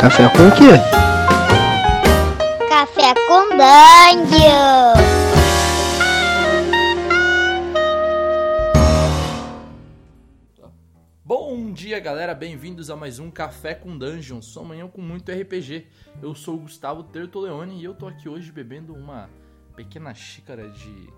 Café com o quê? Café com Dungeon. Bom dia, galera. Bem-vindos a mais um Café com Dungeon, sua manhã com muito RPG. Eu sou o Gustavo Tertoleone e eu tô aqui hoje bebendo uma pequena xícara de,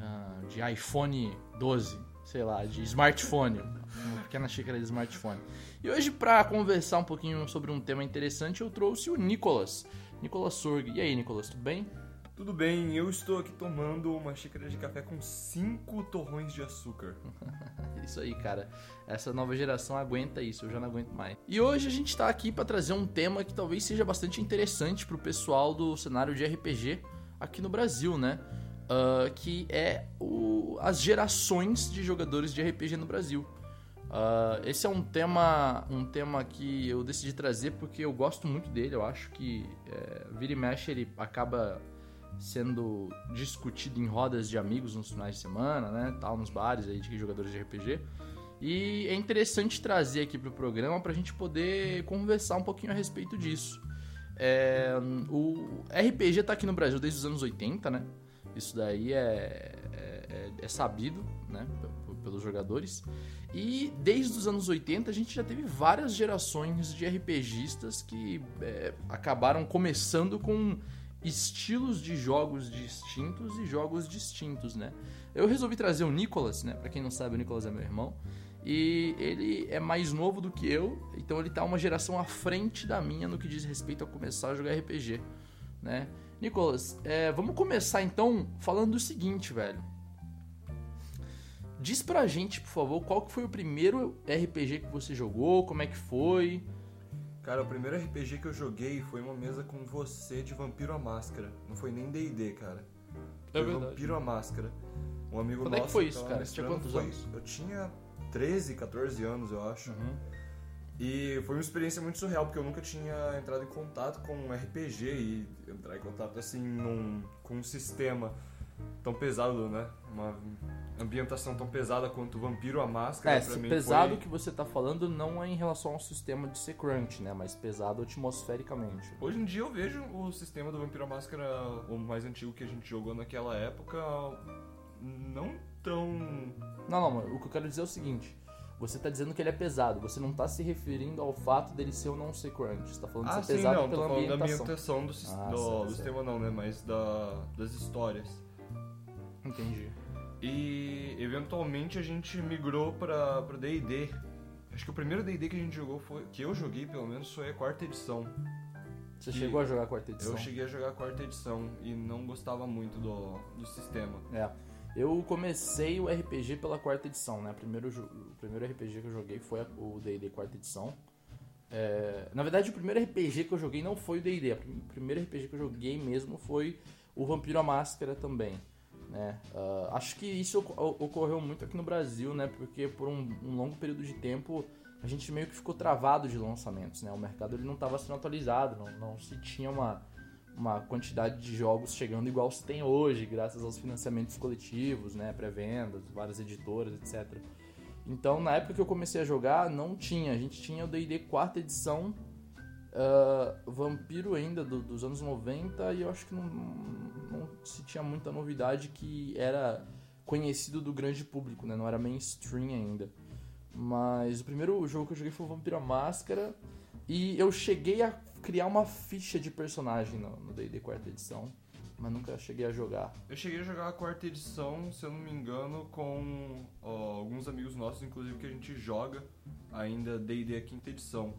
ah, de iPhone 12, sei lá, de smartphone. Uma pequena xícara de smartphone. E hoje, pra conversar um pouquinho sobre um tema interessante, eu trouxe o Nicolas. Nicolas Sorg. E aí, Nicolas, tudo bem? Tudo bem, eu estou aqui tomando uma xícara de café com 5 torrões de açúcar. Isso aí, cara. Essa nova geração aguenta isso, eu já não aguento mais. E hoje a gente tá aqui pra trazer um tema que talvez seja bastante interessante pro pessoal do cenário de RPG aqui no Brasil, né? Ah, que é o- as gerações de jogadores de RPG no Brasil. Ah, esse é um tema, um tema que eu decidi trazer porque eu gosto muito dele. Eu acho que é, vira e mexe ele acaba sendo discutido em rodas de amigos nos finais de semana, né? Tal, nos bares aí de jogadores de RPG. E é interessante trazer aqui pro programa pra gente poder conversar um pouquinho a respeito disso. É, o RPG tá aqui no Brasil desde os anos 80, né? Isso daí é, é, é sabido, né? Pelos jogadores. E desde os anos 80 a gente já teve várias gerações de RPGistas que é, acabaram começando com estilos de jogos distintos e jogos distintos, né? Eu resolvi trazer o Nicolas, né? Pra quem não sabe, o Nicolas é meu irmão. E ele é mais novo do que eu, então ele tá uma geração à frente da minha no que diz respeito a começar a jogar RPG, né? Nicolas, é, vamos começar então falando do seguinte, velho. Diz pra gente, por favor, qual que foi o primeiro RPG que você jogou, como é que foi? Cara, o primeiro RPG que eu joguei foi uma mesa com você de Vampiro à Máscara. Não foi nem D&D, cara. É Foi verdade. Vampiro à Máscara. Um amigo Quando é que nosso foi isso, tava cara? Você tinha quantos foi- anos? Eu tinha 13, 14 anos, eu acho. Uhum. E foi uma experiência muito surreal, porque eu nunca tinha entrado em contato com um RPG e entrar em contato assim num, com um sistema tão pesado, né? Uma ambientação tão pesada quanto Vampiro à Máscara. É, pra se mim pesado foi... que você tá falando não é em relação ao sistema de ser crunch, né? Mas pesado atmosfericamente. Hoje em dia eu vejo o sistema do Vampiro à Máscara, o mais antigo que a gente jogou naquela época, não tão. Não, não, mas o que eu quero dizer é o seguinte. Você tá dizendo que ele é pesado, você não tá se referindo ao fato dele ser ou não ser crunch. Você tá falando de Ah, ser sim, pesado não, tô pela falando da ambientação. do, Ah, do, certo, do certo. sistema não, né? Mas da, das histórias. Entendi. E eventualmente a gente migrou pra, pra D&D. Acho que o primeiro D&D que a gente jogou foi, que eu joguei pelo menos, foi a quarta edição. Você Que chegou a jogar a quarta edição? Eu cheguei a jogar a quarta edição e não gostava muito do, do sistema. É. Eu comecei o RPG pela quarta edição, né? Primeiro, o primeiro RPG que eu joguei foi o D&D quarta edição. É, na verdade, o primeiro RPG que eu joguei não foi o D&D. O prim- primeiro RPG que eu joguei mesmo foi o Vampiro à Máscara também. Né? Ah, acho que isso oco- ocorreu muito aqui no Brasil, né? Porque por um, um longo período de tempo a gente meio que ficou travado de lançamentos, né? O mercado ele não estava sendo atualizado, não, não se tinha uma, uma quantidade de jogos chegando igual se tem hoje, graças aos financiamentos coletivos, né? Pré-vendas, várias editoras, etc. Então, na época que eu comecei a jogar, não tinha. A gente tinha o D&D quarta edição, ah, Vampiro ainda do- dos anos 90 e eu acho que não, não se tinha muita novidade que era conhecido do grande público, né? Não era mainstream ainda. Mas o primeiro jogo que eu joguei foi o Vampiro à Máscara e eu cheguei a criar uma ficha de personagem no no D&D quarta edição, mas nunca cheguei a jogar. Eu cheguei a jogar a quarta edição, se eu não me engano, com ó, alguns amigos nossos, inclusive, que a gente joga ainda D&D a quinta edição.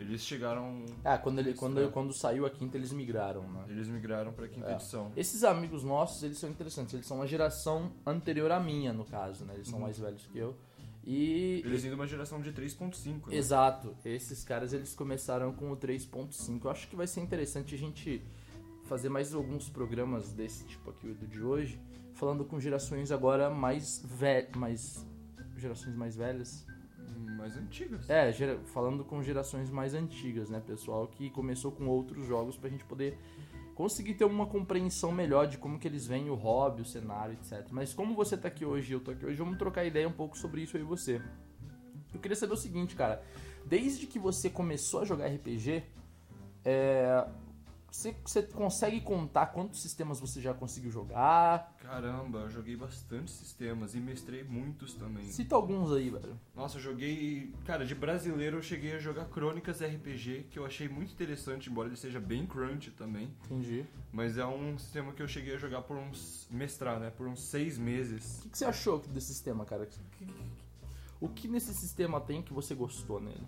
Eles chegaram... Ah, quando, ele, quando, é. quando saiu a quinta eles migraram, né? Eles migraram pra quinta É. edição. Esses amigos nossos, eles são interessantes. Eles são uma geração anterior à minha, no caso, né? Eles são mais velhos que eu. E. Eles vêm de uma geração de 3.5, né? Exato. Esses caras, eles começaram com o 3.5. Eu acho que vai ser interessante a gente fazer mais alguns programas desse tipo aqui, do de hoje, falando com gerações agora mais velhas. Mais... Gerações mais velhas. Mais antigas. É, gera- falando com gerações mais antigas, né, pessoal, que começou com outros jogos pra gente poder conseguir ter uma compreensão melhor de como que eles veem o hobby, o cenário, etc. Mas como você tá aqui hoje eu tô aqui hoje, vamos trocar ideia um pouco sobre isso aí você. Eu queria saber o seguinte, cara. Desde que você começou a jogar RPG, É, você, você consegue contar quantos sistemas você já conseguiu jogar? Caramba, eu joguei bastante sistemas e mestrei muitos também. Cita alguns aí, velho. Nossa, eu joguei. Cara, de brasileiro eu cheguei a jogar Crônicas RPG, que eu achei muito interessante, embora ele seja bem crunch também. Entendi. Mas é um sistema que eu cheguei a jogar por uns. mestrar, né? Por uns seis meses. O que, que você achou desse sistema, cara? O que nesse sistema tem que você gostou nele?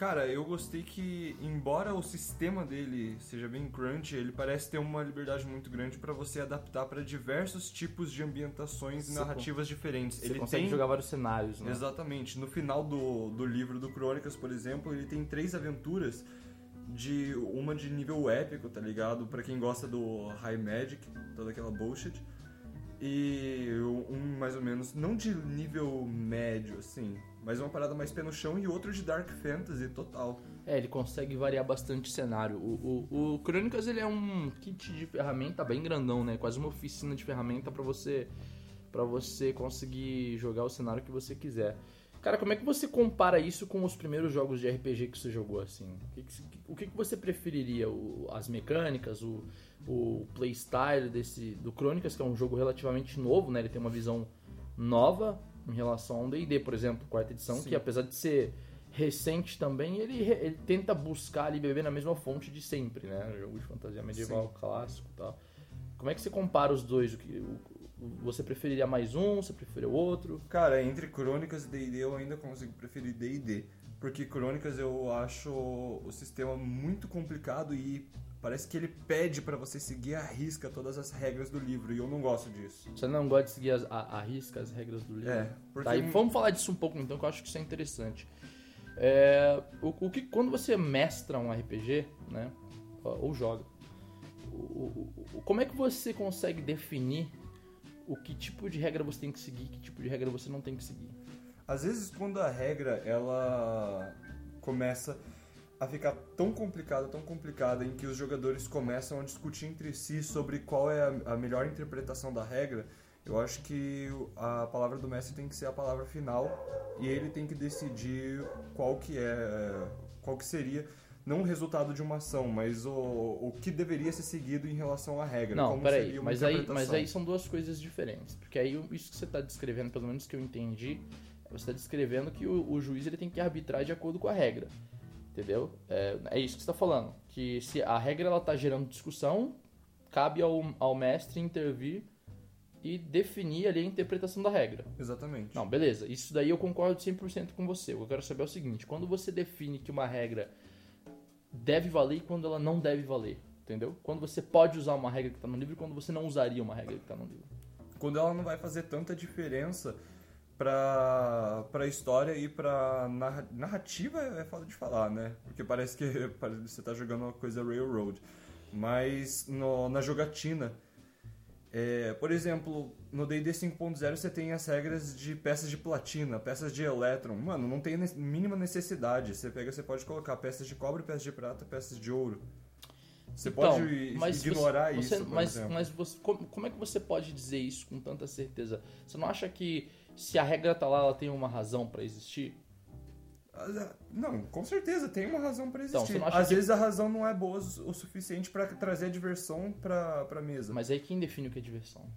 Cara, eu gostei que, embora o sistema dele seja bem crunch, ele parece ter uma liberdade muito grande pra você adaptar pra diversos tipos de ambientações e narrativas diferentes. Você ele consegue tem jogar vários cenários, né? Exatamente. No final do, do livro do Crônicas, por exemplo, ele tem três aventuras de uma de nível épico, tá ligado? Pra quem gosta do High Magic, toda aquela bullshit. E um mais ou menos, não de nível médio, assim, mas uma parada mais pé no chão e outro de Dark Fantasy total. É, ele consegue variar bastante o cenário. O, o, o Crônicas ele é um kit de ferramenta bem grandão, né? Quase uma oficina de ferramenta pra você para você conseguir jogar o cenário que você quiser. Cara, como é que você compara isso com os primeiros jogos de RPG que você jogou assim? O que, o que você preferiria? O- as mecânicas, o, o playstyle desse do Crônicas, que é um jogo relativamente novo, né? Ele tem uma visão nova em relação ao D&D, por exemplo, quarta edição, Sim. que apesar de ser recente também, ele, ele tenta buscar ali beber na mesma fonte de sempre, né? Jogo de fantasia medieval clássico e tal. Como é que você compara os dois? O que, o- você preferiria mais um? Você prefere o outro? Cara, entre Crônicas e D&D eu ainda consigo preferir D&D. Porque Crônicas eu acho o sistema muito complicado e parece que ele pede pra você seguir à risca todas as regras do livro. E eu não gosto disso. Você não gosta de seguir as, a, a risca, as regras do livro? É, porque... Tá, e vamos falar disso um pouco então, que eu acho que isso é interessante. É, o, o que, quando você mestra um RPG, né, ou joga, o- o- como é que você consegue definir o que tipo de regra você tem que seguir que tipo de regra você não tem que seguir? Às vezes quando a regra ela começa a ficar tão complicada, tão complicada, em que os jogadores começam a discutir entre si sobre qual é a, a melhor interpretação da regra, eu acho que a palavra do mestre tem que ser a palavra final e ele tem que decidir qual que é, qual que seria não o resultado de uma ação, mas o, o que deveria ser seguido em relação à regra. Não, peraí, mas aí, mas aí são duas coisas diferentes. Porque aí isso que você está descrevendo, pelo menos que eu entendi, você está descrevendo que o, o juiz ele tem que arbitrar de acordo com a regra. Entendeu? É, é isso que você está falando. Que se a regra ela tá gerando discussão, cabe ao, ao mestre intervir e definir ali a interpretação da regra. Exatamente. Não, beleza. Isso daí eu concordo 100% com você. O que eu quero saber é o seguinte: quando você define que uma regra deve valer e quando ela não deve valer, entendeu? Quando você pode usar uma regra que está no livro e quando você não usaria uma regra que está no livro. quando ela não vai fazer tanta diferença pra, pra história e pra narra- narrativa é foda de falar, né? Porque parece que parece que você tá jogando uma coisa railroad. Mas no- na jogatina, é, por exemplo, no D&D 5.0 você tem as regras de peças de platina, peças de elétron. Mano, não tem mínima necessidade. Você pega, você pode colocar peças de cobre, peças de prata, peças de ouro. Você Então, pode mas ignorar você- isso, por mas, mas você, como, como é que você pode dizer isso com tanta certeza? Você não acha que se a regra tá lá, ela tem uma razão para existir? Ah, Não, com certeza tem uma razão pra Então, existir. acha Às que- vezes a razão não é boa o suficiente pra trazer a diversão pra, pra mesa. Mas aí quem define o que é diversão?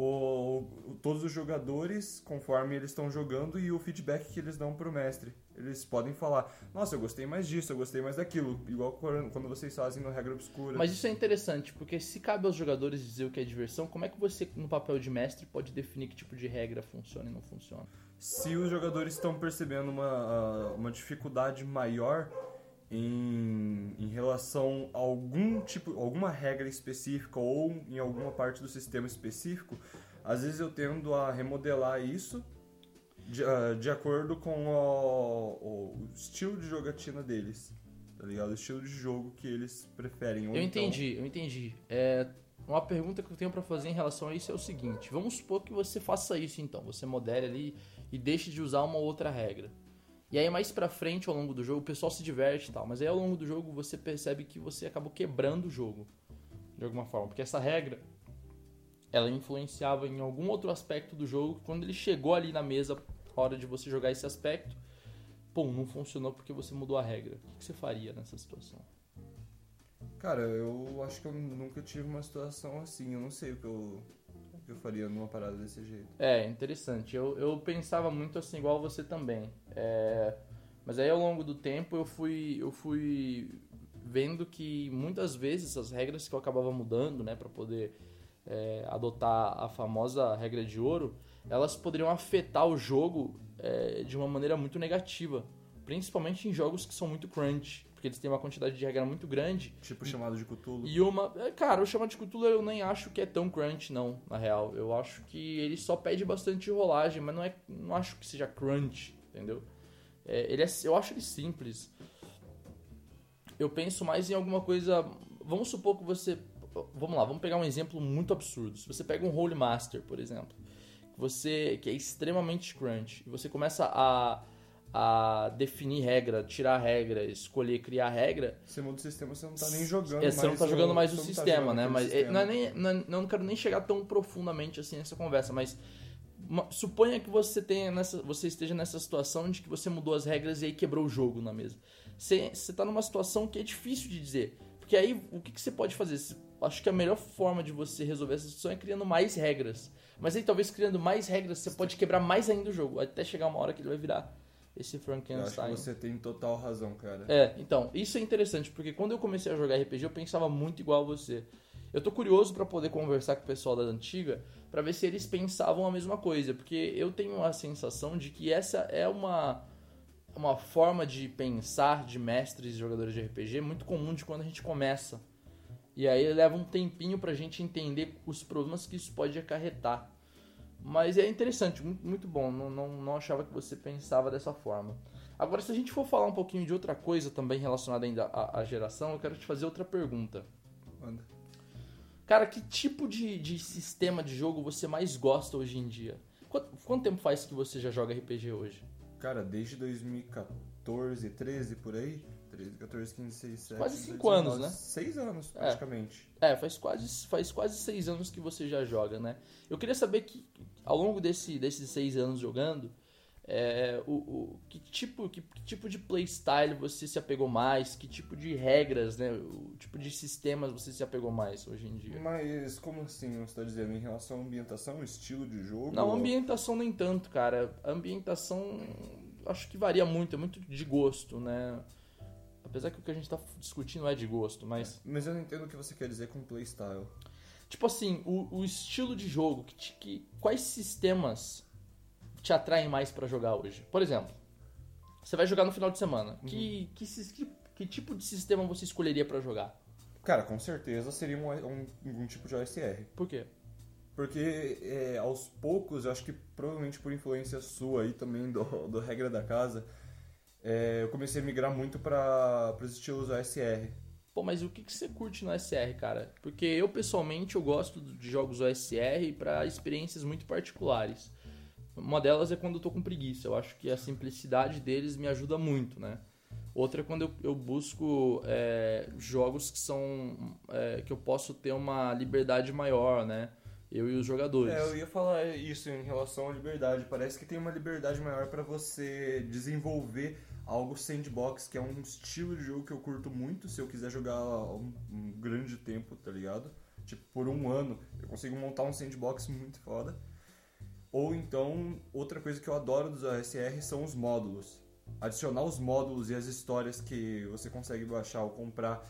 O, o- todos os jogadores, conforme eles estão jogando e o feedback que eles dão pro mestre. Eles podem falar, nossa, eu gostei mais disso, eu gostei mais daquilo. Igual quando quando vocês fazem no Regra Obscura. Mas isso é interessante, porque se cabe aos jogadores dizer o que é diversão, como é que você, no papel de mestre, pode definir que tipo de regra funciona e não funciona? Se os jogadores estão percebendo uma, ah, uma dificuldade maior em, em relação a algum tipo, alguma regra específica ou em alguma parte do sistema específico, às vezes eu tendo a remodelar isso de, ah, de acordo com o, o estilo de jogatina deles. Tá ligado? O estilo de jogo que eles preferem. Eu então- entendi, eu entendi. É, uma pergunta que eu tenho pra fazer em relação a isso é o seguinte: vamos supor que você faça isso então, você modere ali e deixe de usar uma outra regra. E aí mais pra frente ao longo do jogo o pessoal se diverte e tal, mas aí ao longo do jogo você percebe que você acabou quebrando o jogo de alguma forma, porque essa regra ela influenciava em algum outro aspecto do jogo. Quando ele chegou ali na mesa, hora de você jogar esse aspecto, pum, não funcionou porque você mudou a regra. O que você faria nessa situação? Cara, eu acho que eu nunca tive uma situação assim. Eu não sei o que eu, eu faria numa parada desse jeito. É, interessante. Eu, eu pensava muito assim, igual você também. É, mas aí ao longo do tempo eu fui, eu fui vendo que muitas vezes as regras que eu acabava mudando, né, para poder é, adotar a famosa regra de ouro, elas poderiam afetar o jogo é, de uma maneira muito negativa. Principalmente em jogos que são muito crunch. Porque eles têm uma quantidade de regra muito grande. Tipo chamado de Cthulhu. E uma. é, Cara, o chamado de Cthulhu eu nem acho que é tão crunch, não, na real. Eu acho que ele só pede bastante rolagem, mas não é. Não acho que seja crunch, entendeu? É, ele é, eu acho ele simples. Eu penso mais em alguma coisa. Vamos supor que você. Vamos lá, vamos pegar um exemplo muito absurdo. Se você pega um Holy Master, por exemplo, você que é extremamente crunch, e você começa a, a definir regra, tirar regra, escolher, criar regra, Você muda o sistema, você não tá nem jogando é, você não tá jogando mais o tá sistema, jogando né? Mas é, sistema. não, é nem, não, é- não quero nem chegar tão profundamente assim nessa conversa, mas uma- suponha que você tenha nessa, você esteja nessa situação de que você mudou as regras e aí quebrou o jogo na mesa. Você, você tá numa situação que é difícil de dizer. Porque aí o que, que você pode fazer? Acho que a melhor forma de você resolver essa situação é criando mais regras. Mas aí talvez criando mais regras você pode quebrar mais ainda o jogo, até chegar uma hora que ele vai virar esse Frankenstein. você tem total razão, cara. É, então, isso é interessante, porque quando eu comecei a jogar RPG, eu pensava muito igual a você. Eu tô curioso pra poder conversar com o pessoal da antiga, pra ver se eles pensavam a mesma coisa, porque eu tenho a sensação de que essa é uma uma forma de pensar de mestres e jogadores de RPG muito comum de quando a gente começa. E aí leva um tempinho pra gente entender os problemas que isso pode acarretar. Mas é interessante, muito, muito bom. Não, não, não achava que você pensava dessa forma. Agora, se a gente for falar um pouquinho de outra coisa também relacionada ainda à, à geração, eu quero te fazer outra pergunta. Manda. Cara, que tipo de, de sistema de jogo você mais gosta hoje em dia? Quanto, quanto tempo faz que você já joga RPG hoje? Cara, desde 2014, 13 por aí. 13, 14, 15, 16, 17. Quase 18, cinco anos, 19, né? Seis anos, É. praticamente. É, faz quase, faz quase seis anos que você já joga, né? Eu queria saber que, ao longo desse, desses seis anos jogando, é, o, o- que, tipo, que, que tipo de playstyle você se apegou mais? Que tipo de regras, né? O tipo de sistemas você se apegou mais hoje em dia? Mas como assim você tá dizendo? Em relação à ambientação, estilo de jogo? Não, ambientação nem tanto, cara. A ambientação acho que varia muito, é muito de gosto, né? Apesar que o que a gente tá discutindo é de gosto, mas. Mas eu não entendo o que você quer dizer com playstyle. Tipo assim, o, o estilo de jogo, que, te- que- quais sistemas te atraem mais pra jogar hoje? Por exemplo, você vai jogar no final de semana. Que, que, sis- que, que tipo de sistema você escolheria pra jogar? Cara, com certeza seria um, um, um tipo de OSR. Por quê? Porque é, aos poucos, eu acho que provavelmente por influência sua aí também do, do Regra da Casa, é, eu comecei a migrar muito para os estilos OSR. Pô, mas o que, que você curte no SR, cara? Porque eu, pessoalmente, eu gosto de jogos OSR pra experiências muito particulares. Uma delas é quando eu tô com preguiça. Eu acho que a simplicidade deles me ajuda muito, né? Outra é quando eu, eu busco é, jogos que são... é, que eu posso ter uma liberdade maior, né? Eu e os jogadores. É, eu ia falar isso em relação à liberdade. Parece que tem uma liberdade maior para você desenvolver algo sandbox, que é um estilo de jogo que eu curto muito se eu quiser jogar um, um grande tempo, tá ligado? Tipo, por um ano, eu consigo montar um sandbox muito foda. Ou então, outra coisa que eu adoro dos OSR são os módulos. Adicionar os módulos e as histórias que você consegue baixar ou comprar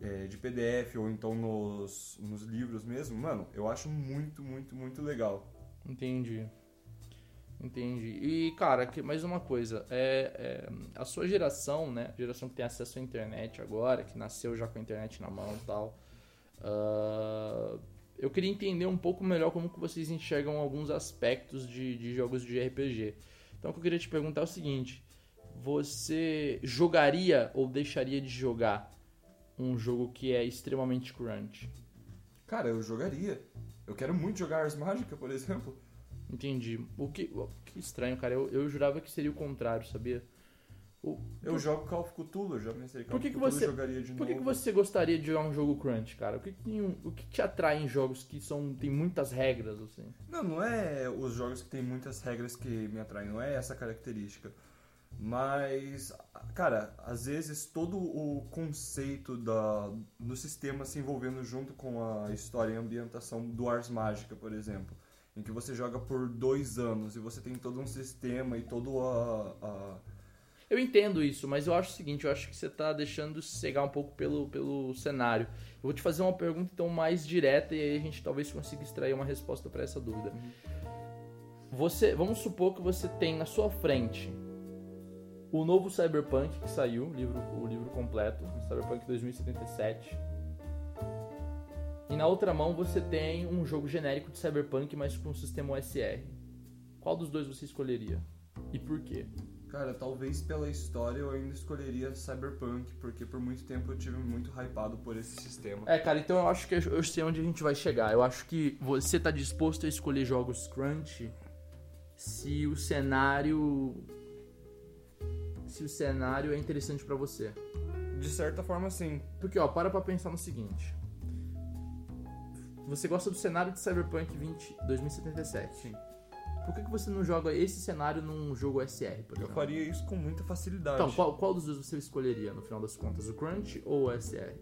é, de PDF ou então nos, nos livros mesmo, mano, eu acho muito, muito, muito legal. Entendi. Entendi. E, cara, que- mais uma coisa. É, é, a sua geração, né? A geração que tem acesso à internet agora, que nasceu já com a internet na mão e tal. ah, eu queria entender um pouco melhor como que vocês enxergam alguns aspectos de, de jogos de RPG. Então, o que eu queria te perguntar é o seguinte. Você jogaria ou deixaria de jogar um jogo que é extremamente crunch? Cara, eu jogaria. Eu quero muito jogar Ars Mágica, por exemplo. Entendi. O que, o- que estranho, cara. Eu, eu jurava que seria o contrário, sabia? O- Eu por, jogo Call of Cthulhu, já pensei Call Por que que você- jogaria de por que, que você gostaria de jogar um jogo crunch, cara? O que, que, tem o que te atrai em jogos que são tem muitas regras, assim? Não, não é os jogos que tem muitas regras que me atraem, não é essa característica. Mas, cara, às vezes todo o conceito da, do sistema se envolvendo junto com a história e ambientação do Ars Mágica, por exemplo, em que você joga por dois anos e você tem todo um sistema e todo a, a eu entendo isso, mas eu acho o seguinte, eu acho que você está deixando cegar um pouco pelo, pelo cenário. Eu vou te fazer uma pergunta então mais direta e aí a gente talvez consiga extrair uma resposta para essa dúvida. Você, vamos supor que você tem na sua frente o novo Cyberpunk que saiu, o livro, o livro completo, Cyberpunk 2077. E na outra mão você tem um jogo genérico de Cyberpunk, mas com um sistema OSR. Qual dos dois você escolheria? E por quê? Cara, talvez pela história eu ainda escolheria Cyberpunk, porque por muito tempo eu tive muito hypado por esse sistema. É, cara, então eu acho que eu sei onde a gente vai chegar. Eu acho que você tá disposto a escolher jogos crunch se o cenário se o cenário é interessante para você. De certa forma, sim. Porque, ó, para pra pensar no seguinte. Você gosta do cenário de Cyberpunk 20, 2077. Sim. Por que, que você não joga esse cenário num jogo SR, por Eu faria isso com muita facilidade. Então, qual, qual dos dois você escolheria no final das contas? O Crunch ou o SR?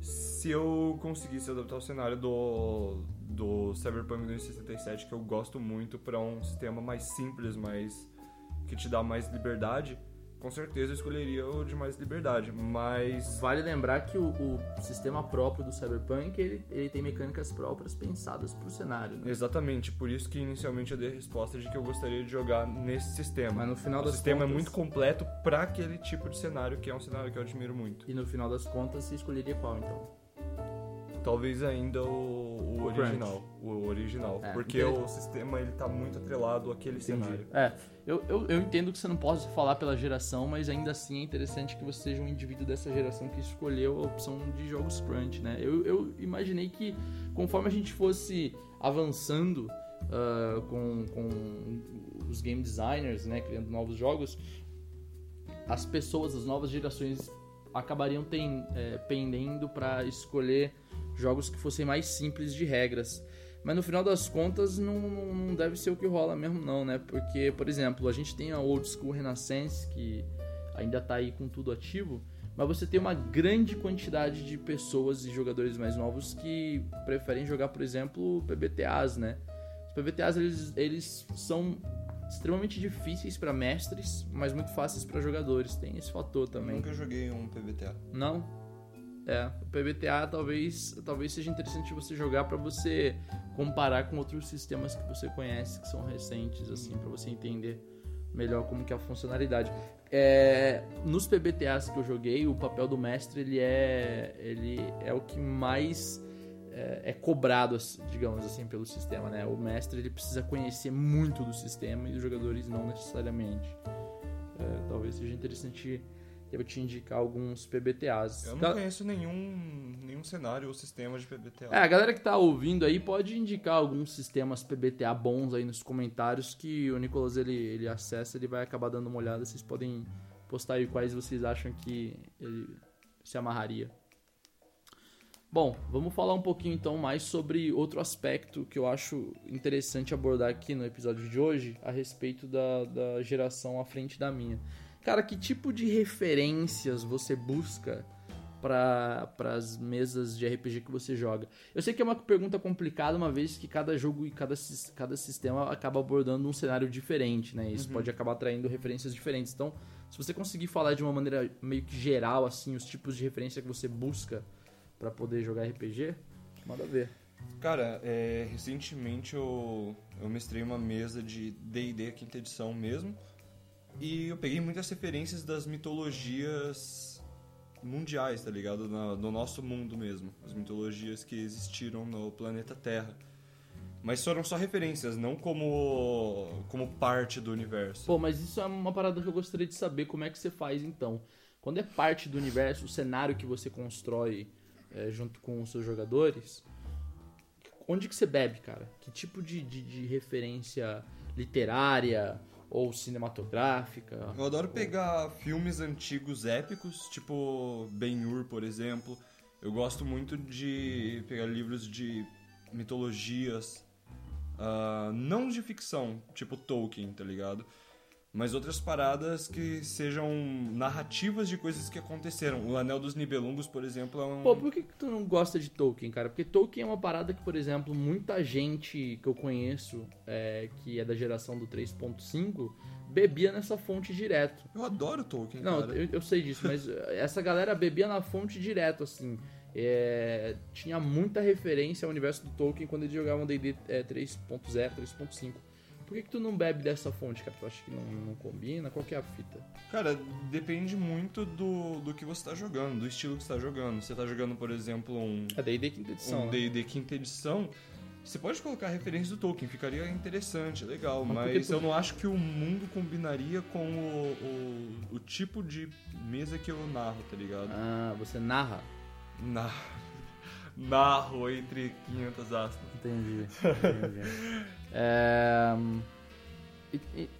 Se eu conseguisse adaptar o cenário do, do Cyberpunk 2077, que eu gosto muito, para um sistema mais simples, mais que te dá mais liberdade, com certeza eu escolheria o de mais liberdade, mas... Vale lembrar que o, o sistema próprio do Cyberpunk, ele, ele tem mecânicas próprias pensadas pro cenário. Né? Exatamente, por isso que inicialmente eu dei a resposta de que eu gostaria de jogar nesse sistema. Mas no final o das sistema contas... é muito completo para aquele tipo de cenário, que é um cenário que eu admiro muito. E no final das contas, você escolheria qual, então? Talvez ainda o, o, O original. O original. É, porque entendi. o sistema ele tá muito atrelado àquele cenário. É, eu, eu, eu entendo que você não possa falar pela geração, mas ainda assim é interessante que você seja um indivíduo dessa geração que escolheu a opção de jogos crunch, né? Eu, eu imaginei que conforme a gente fosse avançando ah, com, com os game designers, né, criando novos jogos, as pessoas, as novas gerações acabariam tem, é, pendendo para escolher jogos que fossem mais simples de regras. Mas no final das contas não, não deve ser o que rola mesmo não, né? Porque, por exemplo, a gente tem a Old School Renaissance que ainda tá aí com tudo ativo, mas você tem uma grande quantidade de pessoas e jogadores mais novos que preferem jogar, por exemplo, PBTAs, né? Os PBTAs eles, eles são extremamente difíceis para mestres, mas muito fáceis para jogadores. Tem esse fator também. Nunca joguei um PBTA. Não? É, o PBTA talvez, talvez seja interessante você jogar para você comparar com outros sistemas que você conhece, que são recentes, assim, para você entender melhor como que é a funcionalidade. É, nos PBTAs que eu joguei, o papel do mestre ele é, ele é o que mais é, é cobrado, digamos assim, pelo sistema, né? O mestre ele precisa conhecer muito do sistema e os jogadores não necessariamente. É, talvez seja interessante eu te indicar alguns PBTAs. Eu não Gal- conheço nenhum, nenhum cenário ou sistema de PBTA. é, a galera que tá ouvindo aí pode indicar alguns sistemas PBTA bons aí nos comentários que o Nicolas ele, ele acessa, ele vai acabar dando uma olhada. Vocês podem postar aí quais vocês acham que ele se amarraria. Bom, vamos falar um pouquinho então mais sobre outro aspecto que eu acho interessante abordar aqui no episódio de hoje a respeito da, da geração à frente da minha. Cara, que tipo de referências você busca para as mesas de RPG que você joga? Eu sei que é uma pergunta complicada, uma vez que cada jogo e cada, cada sistema acaba abordando um cenário diferente, né? Isso pode acabar atraindo referências diferentes. Então, se você conseguir falar de uma maneira meio que geral, assim, os tipos de referência que você busca para poder jogar RPG, manda ver. Cara, é, recentemente eu, eu mestrei uma mesa de D&D quinta edição mesmo. E eu peguei muitas referências das mitologias mundiais, tá ligado? Na- no nosso mundo mesmo. As mitologias que existiram no planeta Terra. Mas foram só referências, não como, como parte do universo. Pô, mas isso é uma parada que eu gostaria de saber como é que você faz então. Quando é parte do universo, o cenário que você constrói é, junto com os seus jogadores, onde que você bebe, cara? Que tipo de, de, de referência literária ou cinematográfica? Eu adoro pegar filmes antigos épicos, tipo Ben-Hur, por exemplo. Eu gosto muito de pegar livros de mitologias, ah, não de ficção, tipo Tolkien, tá ligado? Mas outras paradas que sejam narrativas de coisas que aconteceram. O Anel dos Nibelungos, por exemplo, é um. Pô, por que, que tu não gosta de Tolkien, cara? Porque Tolkien é uma parada que, por exemplo, muita gente que eu conheço, é, que é da geração do 3.5, bebia nessa fonte direto. Eu adoro Tolkien, Não, cara. eu, eu sei disso, mas essa galera bebia na fonte direto, assim. É, tinha muita referência ao universo do Tolkien quando eles jogavam D&D é, 3.0, 3.5. Por que, que tu não bebe dessa fonte, cara? Tu acha que não, não combina? Qual que é a fita? Cara, depende muito do, do que você tá jogando, do estilo que você tá jogando. Você tá jogando, por exemplo, um É D&D quinta edição, um né? D&D quinta edição, você pode colocar referência do Tolkien, ficaria interessante, legal, Mas mas, tu- eu não acho que o mundo combinaria com o, o, o tipo de mesa que eu narro, tá ligado? Ah, você narra? Na- narro entre 500 aspas. Entendi. entendi. É, e- e-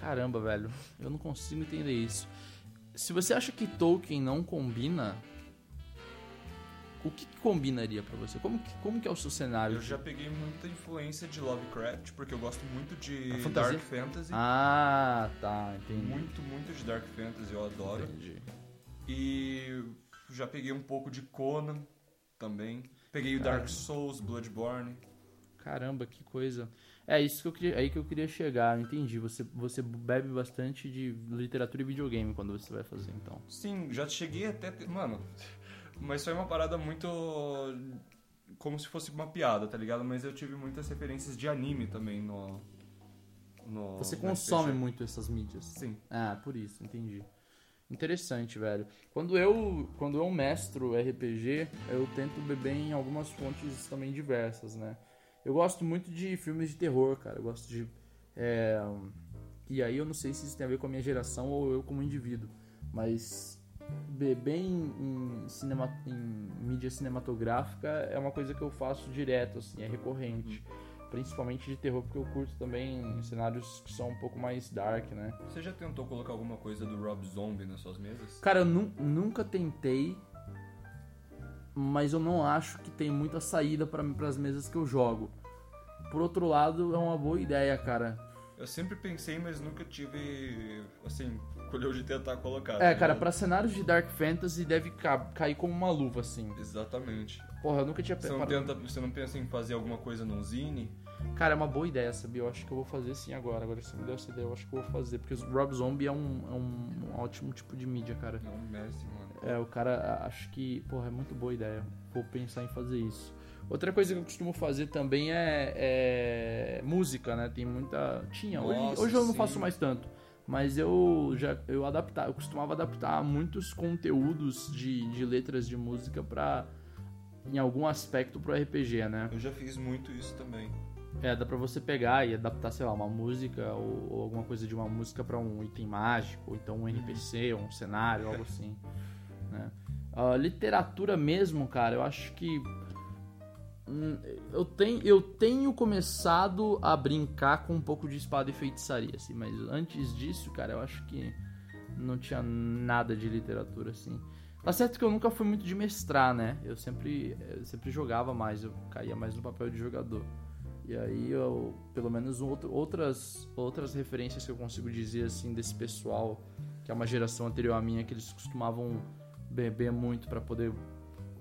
Caramba, velho. Eu não consigo entender isso. Se você acha que Tolkien não combina, o que, que combinaria pra você? Como que, como que é o seu cenário? Eu já peguei muita influência de Lovecraft, porque eu gosto muito de? Dark Fantasy. Ah, tá, entendi. Muito, muito de Dark Fantasy, eu adoro. Entendi. E já peguei um pouco de Conan também. Peguei o Dark Souls, Bloodborne. Caramba, que coisa. É isso que eu queria, aí que eu queria chegar, entendi. Você, você bebe bastante de literatura e videogame quando você vai fazer, então. Sim, já cheguei até. Mano, mas foi uma parada muito. Como se fosse uma piada, tá ligado? Mas eu tive muitas referências de anime também no. no Você consome muito essas mídias. Sim. Ah, por isso, entendi. Interessante, velho. Quando eu, quando eu mestro RPG, eu tento beber em algumas fontes também diversas, né? Eu gosto muito de filmes de terror, cara. Eu gosto de. é, E aí eu não sei se isso tem a ver com a minha geração ou eu como indivíduo, mas beber em, em, cinema, em mídia cinematográfica é uma coisa que eu faço direto, assim, é recorrente. Principalmente de terror, porque eu curto também cenários que são um pouco mais dark, né? Você já tentou colocar alguma coisa do Rob Zombie nas suas mesas? Cara, eu nu- nunca tentei, mas eu não acho que tem muita saída para as mesas que eu jogo. Por outro lado, é uma boa ideia, cara. Eu sempre pensei, mas nunca tive. Assim, colheu de tentar colocar. É, tá cara, pra cenários de Dark Fantasy deve ca- cair como uma luva, assim. Exatamente. Porra, eu nunca tinha Você não, tenta, você não pensa em fazer alguma coisa num zine? Cara, é uma boa ideia, sabia? Eu acho que eu vou fazer sim agora. Agora você me deu essa ideia, eu acho que eu vou fazer. Porque o Rob Zombie é um, é um ótimo tipo de mídia, cara. Não, mestre, mano. É, o cara, acho que, porra, é muito boa ideia. Vou pensar em fazer isso. Outra coisa que eu costumo fazer também é, é música, né? Tem muita. Tinha. Hoje, Nossa, hoje eu não faço mais tanto. Mas eu já eu adaptar, eu costumava adaptar muitos conteúdos de, de letras de música pra. em algum aspecto pro RPG, né? Eu já fiz muito isso também. É, dá pra você pegar e adaptar, sei lá, uma música ou, ou alguma coisa de uma música pra um item mágico, ou então um NPC, ou um cenário, algo assim, né? Literatura mesmo, cara, eu acho que hum, eu tenho, eu tenho começado a brincar com um pouco de espada e feitiçaria, assim, mas antes disso, cara, eu acho que não tinha nada de literatura, assim. Tá certo que eu nunca fui muito de mestrar, né? Eu sempre, eu sempre jogava mais, eu caía mais no papel de jogador. E aí eu, pelo menos outro- outras, outras referências que eu consigo dizer assim desse pessoal, que é uma geração anterior à minha, que eles costumavam beber muito pra poder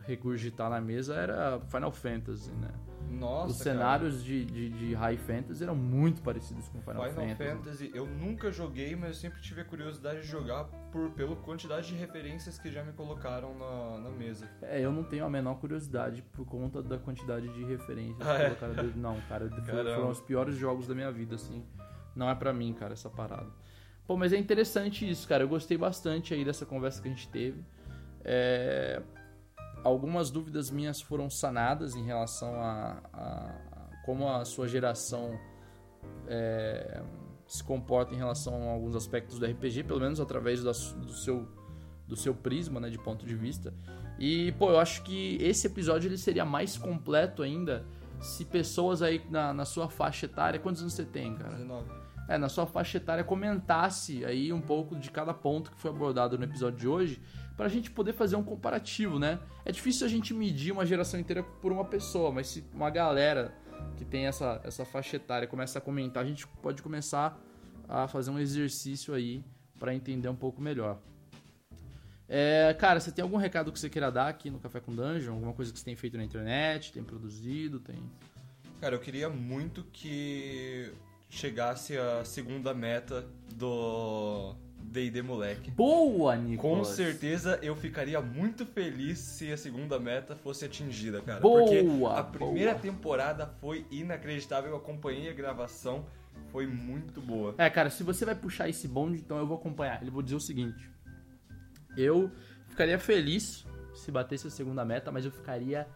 regurgitar na mesa, era Final Fantasy, né? Nossa, Os cenários de, de, de High Fantasy eram muito parecidos com Final, Final Fantasy. Fantasy, eu nunca joguei, mas eu sempre tive a curiosidade de jogar por, pela quantidade de referências que já me colocaram na, na mesa. É, eu não tenho a menor curiosidade por conta da quantidade de referências Ah, que é? colocaram dentro. Não, cara, Caramba. foram os piores jogos da minha vida, assim. Não é pra mim, cara, essa parada. Pô, mas é interessante isso, cara. Eu gostei bastante aí dessa conversa que a gente teve. É, Algumas dúvidas minhas foram sanadas em relação a, a- como a sua geração é, se comporta em relação a alguns aspectos do RPG, pelo menos através da do seu, do seu prisma, né, de ponto de vista. E, pô, eu acho que esse episódio ele seria mais completo ainda se pessoas aí na, na sua faixa etária. Quantos anos você tem, cara? 19. É, na sua faixa etária comentasse aí um pouco de cada ponto que foi abordado no episódio de hoje, pra gente poder fazer um comparativo, né? É difícil a gente medir uma geração inteira por uma pessoa, mas se uma galera que tem essa, essa faixa etária começa a comentar, a gente pode começar a fazer um exercício aí para entender um pouco melhor. É, cara, você tem algum recado que você queira dar aqui no Café com Dungeon? Alguma coisa que você tem feito na internet, tem produzido, tem... Cara, eu queria muito que chegasse a segunda meta do D&D Moleque. Boa, Com Nicolas! certeza eu ficaria muito feliz se a segunda meta fosse atingida, cara. Boa, Porque a primeira boa. temporada foi inacreditável, eu acompanhei a gravação, foi muito boa. É, cara, se você vai puxar esse bonde, então eu vou acompanhar. Ele vou dizer o seguinte: eu ficaria feliz se batesse a segunda meta, mas eu ficaria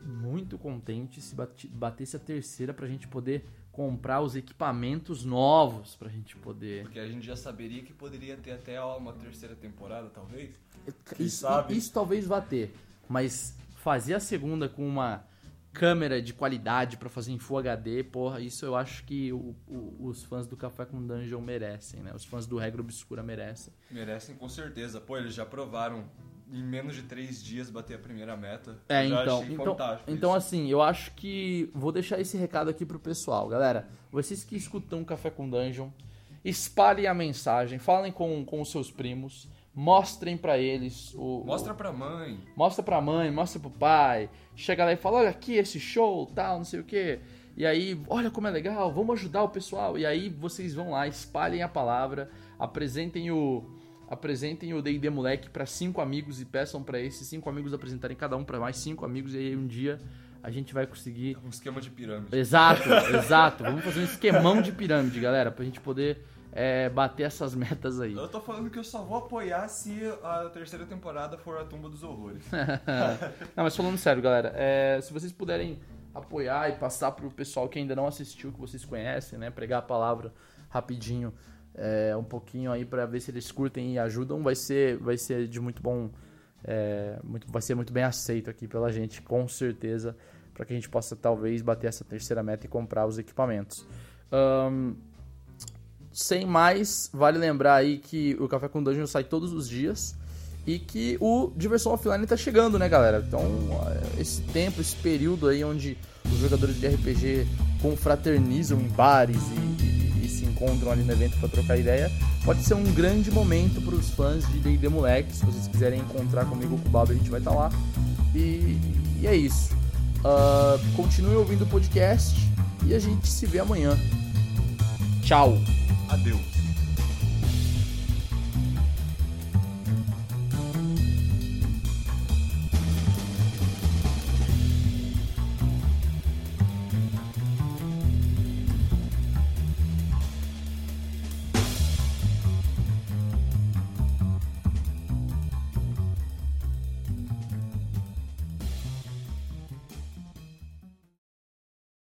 muito contente se bate- batesse a terceira pra gente poder comprar os equipamentos novos pra gente poder. Porque a gente já saberia que poderia ter até uma terceira temporada, talvez. Quem Isso, sabe? isso talvez vá ter, mas fazer a segunda com uma câmera de qualidade pra fazer em Full HD, porra, isso eu acho que o- o- os fãs do Café com Dungeon merecem, né? Os fãs do Regra Obscura merecem. Merecem com certeza. Pô, eles já provaram em menos de três dias bater a primeira meta. É, então, achei então, fantástico então isso. assim, eu acho que vou deixar esse recado aqui pro pessoal, galera. Vocês que escutam Café com Dungeon, espalhem a mensagem, falem com, com os seus primos, mostrem pra eles o Mostra pra mãe. mostra pra mãe, mostra pro pai, chega lá e fala, olha aqui esse show, tal, não sei o quê. E aí, olha como é legal, vamos ajudar o pessoal. E aí vocês vão lá, espalhem a palavra, apresentem o apresentem o D&D Moleque pra cinco amigos e peçam pra esses cinco amigos apresentarem cada um pra mais cinco amigos e aí um dia a gente vai conseguir Um esquema de pirâmide. Exato, exato. Vamos fazer um esquemão de pirâmide, galera, pra gente poder é, bater essas metas aí. Eu tô falando que eu só vou apoiar se a terceira temporada for a Tumba dos Horrores. Não, mas falando sério, galera, é, se vocês puderem apoiar e passar pro pessoal que ainda não assistiu, que vocês conhecem, né, pregar a palavra rapidinho, é, um pouquinho aí pra ver se eles curtem e ajudam, vai ser, vai ser de muito bom, é, muito, vai ser muito bem aceito aqui pela gente, com certeza, pra que a gente possa talvez bater essa terceira meta e comprar os equipamentos. Ahn, sem mais, vale lembrar aí que o Café com Dungeon sai todos os dias e que o Diversão Offline tá chegando, né, galera? Então, eh, esse tempo, esse período aí onde os jogadores de RPG confraternizam em bares e, e- encontram ali no evento para trocar ideia, pode ser um grande momento para os fãs de D&D Moleque. Se vocês quiserem encontrar comigo com o Babo, a gente vai estar lá. E, e é isso. Ah, continue ouvindo o podcast e a gente se vê amanhã. Tchau! Adeus.